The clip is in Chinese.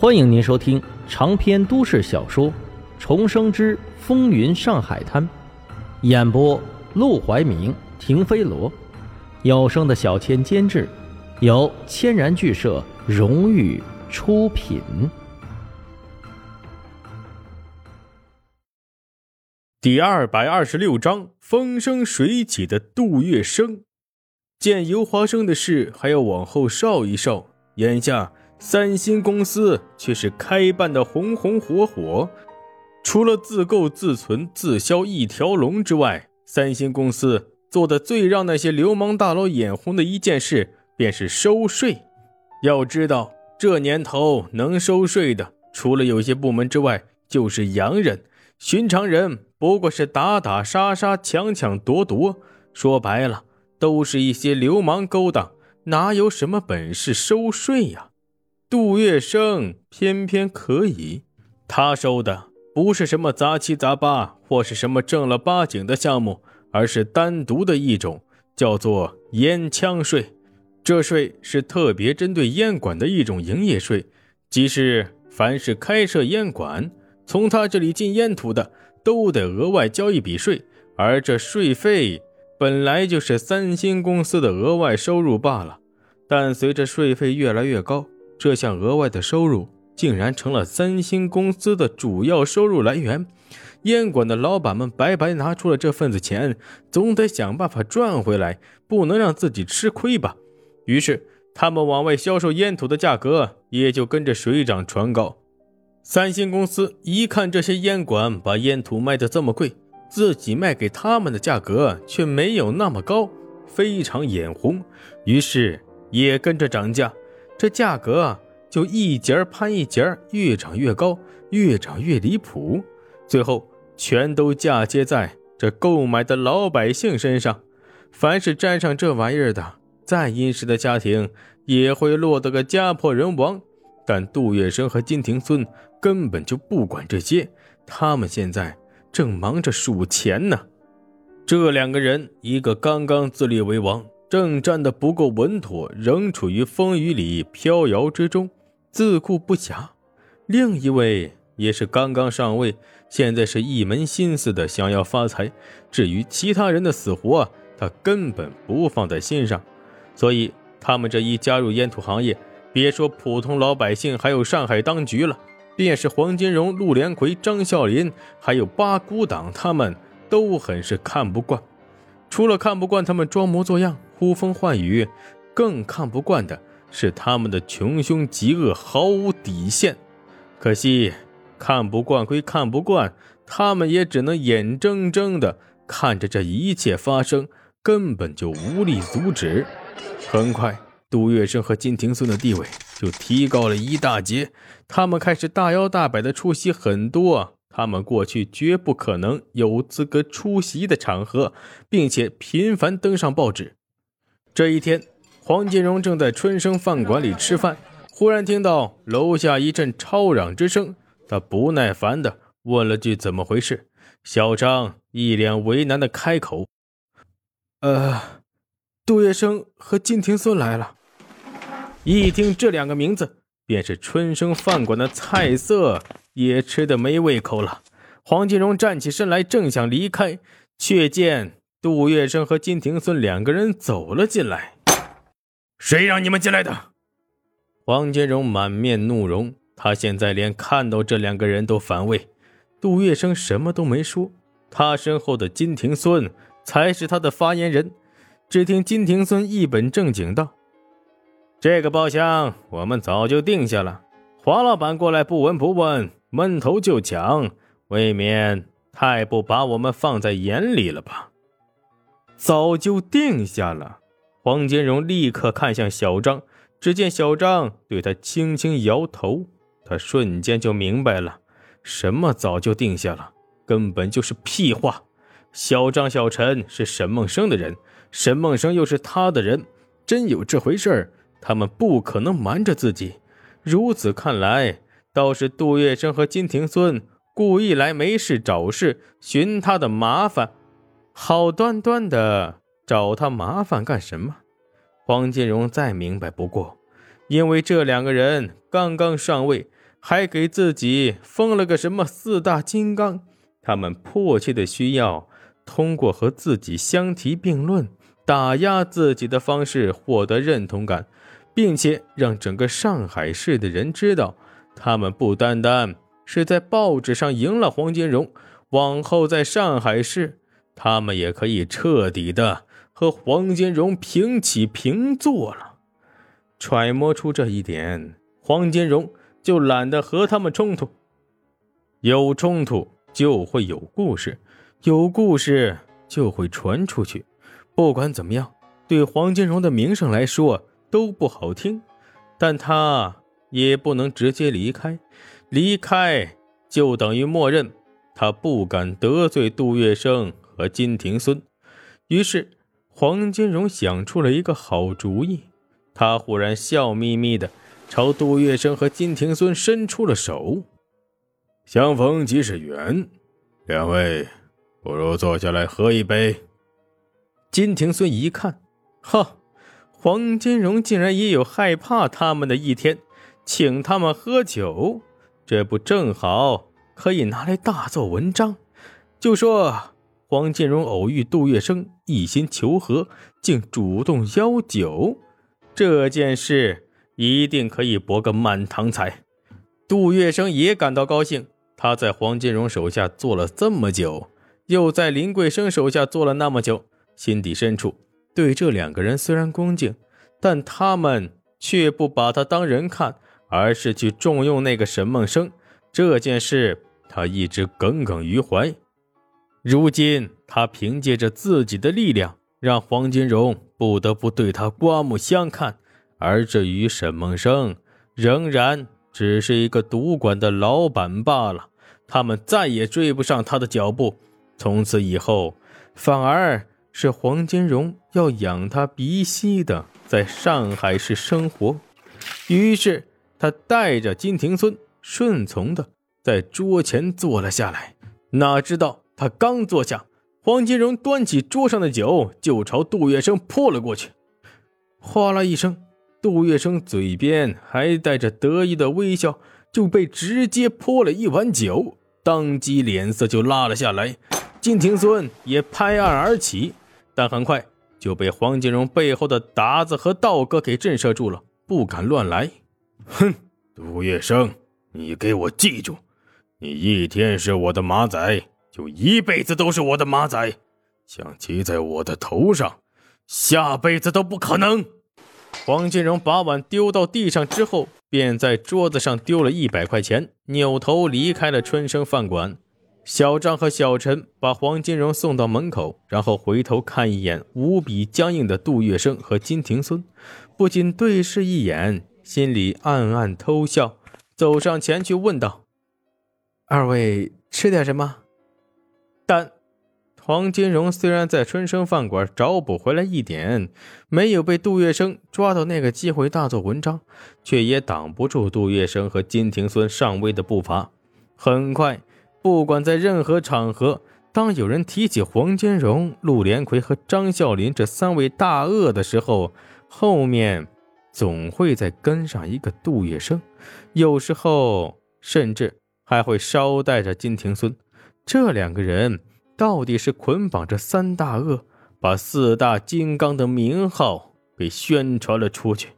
欢迎您收听长篇都市小说《重生之风云上海滩》，演播：陆怀明、停飞罗，有声的小千监制，由千然剧社荣誉出品。第二百二十六章：风生水起的杜月笙。见尤华生的事还要往后稍一稍，眼下。三星公司却是开办的红红火火，除了自购自存自销一条龙之外，三星公司做的最让那些流氓大佬眼红的一件事，便是收税。要知道，这年头能收税的，除了有些部门之外，就是洋人。寻常人不过是打打杀杀、抢抢夺夺，说白了，都是一些流氓勾当，哪有什么本事收税呀？杜月笙偏偏可以，他收的不是什么杂七杂八或是什么正了八经的项目，而是单独的一种，叫做烟枪税。这税是特别针对烟馆的一种营业税，即是凡是开设烟馆，从他这里进烟土的，都得额外交一笔税，而这税费本来就是三星公司的额外收入罢了。但随着税费越来越高，这项额外的收入竟然成了三星公司的主要收入来源，烟馆的老板们白白拿出了这份子钱，总得想办法赚回来，不能让自己吃亏吧。于是，他们往外销售烟土的价格也就跟着水涨船高。三星公司一看这些烟馆把烟土卖得这么贵，自己卖给他们的价格却没有那么高，非常眼红，于是也跟着涨价。这价格，就一节攀一节，越涨越高，越涨越离谱，最后全都嫁接在这购买的老百姓身上。凡是沾上这玩意儿的，再殷实的家庭也会落得个家破人亡。但杜月笙和金庭孙根本就不管这些，他们现在正忙着数钱呢。这两个人，一个刚刚自立为王。正站得不够稳妥，仍处于风雨里飘摇之中，自顾不暇。另一位也是刚刚上位，现在是一门心思的想要发财。至于其他人的死活，他根本不放在心上。所以他们这一加入烟土行业，别说普通老百姓，还有上海当局了，便是黄金荣、陆连魁、张啸林，还有八股党，他们都很是看不惯。除了看不惯他们装模作样。呼风唤雨，更看不惯的是他们的穷凶极恶，毫无底线。可惜，看不惯归看不惯，他们也只能眼睁睁的看着这一切发生，根本就无力阻止。很快，杜月笙和金庭孙的地位就提高了一大截，他们开始大摇大摆的出席很多他们过去绝不可能有资格出席的场合，并且频繁登上报纸。这一天，黄金荣正在春生饭馆里吃饭，忽然听到楼下一阵吵嚷之声，他不耐烦地问了句：“怎么回事？”小张一脸为难地开口：“呃，杜月笙和金庭孙来了。”一听这两个名字，便是春生饭馆的菜色也吃得没胃口了。黄金荣站起身来，正想离开，却见。杜月笙和金庭孙两个人走了进来。谁让你们进来的？黄金荣满面怒容，他现在连看到这两个人都反胃。杜月笙什么都没说，他身后的金庭孙才是他的发言人。只听金庭孙一本正经道：“这个包厢我们早就定下了，黄老板过来不闻不问，闷头就抢，未免太不把我们放在眼里了吧？”早就定下了。黄金荣立刻看向小张，只见小张对他轻轻摇头，他瞬间就明白了，什么早就定下了，根本就是屁话。小张、小陈是沈梦生的人，沈梦生又是他的人，真有这回事儿，他们不可能瞒着自己。如此看来，倒是杜月笙和金庭孙故意来没事找事，寻他的麻烦。好端端的找他麻烦干什么？黄金荣再明白不过，因为这两个人刚刚上位，还给自己封了个什么四大金刚。他们迫切的需要通过和自己相提并论、打压自己的方式获得认同感，并且让整个上海市的人知道，他们不单单是在报纸上赢了黄金荣，往后在上海市，他们也可以彻底的和黄金荣平起平坐了。揣摩出这一点，黄金荣就懒得和他们冲突。有冲突就会有故事，有故事就会传出去。不管怎么样，对黄金荣的名声来说都不好听，但他也不能直接离开，离开就等于默认他不敢得罪杜月笙和金庭孙。于是，黄金荣想出了一个好主意。他忽然笑眯眯的朝杜月笙和金庭孙伸出了手。相逢即是缘，两位不如坐下来喝一杯。金庭孙一看，哈，黄金荣竟然也有害怕他们的一天，请他们喝酒，这不正好可以拿来大做文章？就说黄金荣偶遇杜月笙，一心求和，竟主动邀酒。这件事一定可以博个满堂彩。杜月笙也感到高兴。他在黄金荣手下做了这么久，又在林桂生手下做了那么久，心底深处对这两个人虽然恭敬，但他们却不把他当人看，而是去重用那个沈梦生。这件事他一直耿耿于怀。如今他凭借着自己的力量，让黄金荣。不得不对他刮目相看，而至于沈梦生，仍然只是一个赌馆的老板罢了。他们再也追不上他的脚步。从此以后，反而是黄金荣要养他鼻息的，在上海市生活。于是，他带着金庭孙顺从的在桌前坐了下来。哪知道他刚坐下。黄金荣端起桌上的酒，就朝杜月笙泼了过去。哗啦一声，杜月笙嘴边还带着得意的微笑，就被直接泼了一碗酒，当即脸色就拉了下来。金庭孙也拍案而起，但很快就被黄金荣背后的达子和道哥给震慑住了，不敢乱来。哼，杜月笙，你给我记住，你一天是我的马仔。就一辈子都是我的马仔，想骑在我的头上，下辈子都不可能。黄金荣把碗丢到地上之后，便在桌子上丢了一百块钱，扭头离开了春生饭馆。小张和小陈把黄金荣送到门口，然后回头看一眼无比僵硬的杜月笙和金庭孙，不禁对视一眼，心里暗暗偷笑，走上前去问道：“二位吃点什么？”但黄金荣虽然在春生饭馆找补回来一点，没有被杜月笙抓到那个机会大做文章，却也挡不住杜月笙和金庭孙上位的步伐。很快，不管在任何场合，当有人提起黄金荣、陆连魁和张啸林这三位大鳄的时候，后面总会再跟上一个杜月笙，有时候甚至还会捎带着金庭孙。这两个人到底是捆绑着三大恶，把四大金刚的名号给宣传了出去。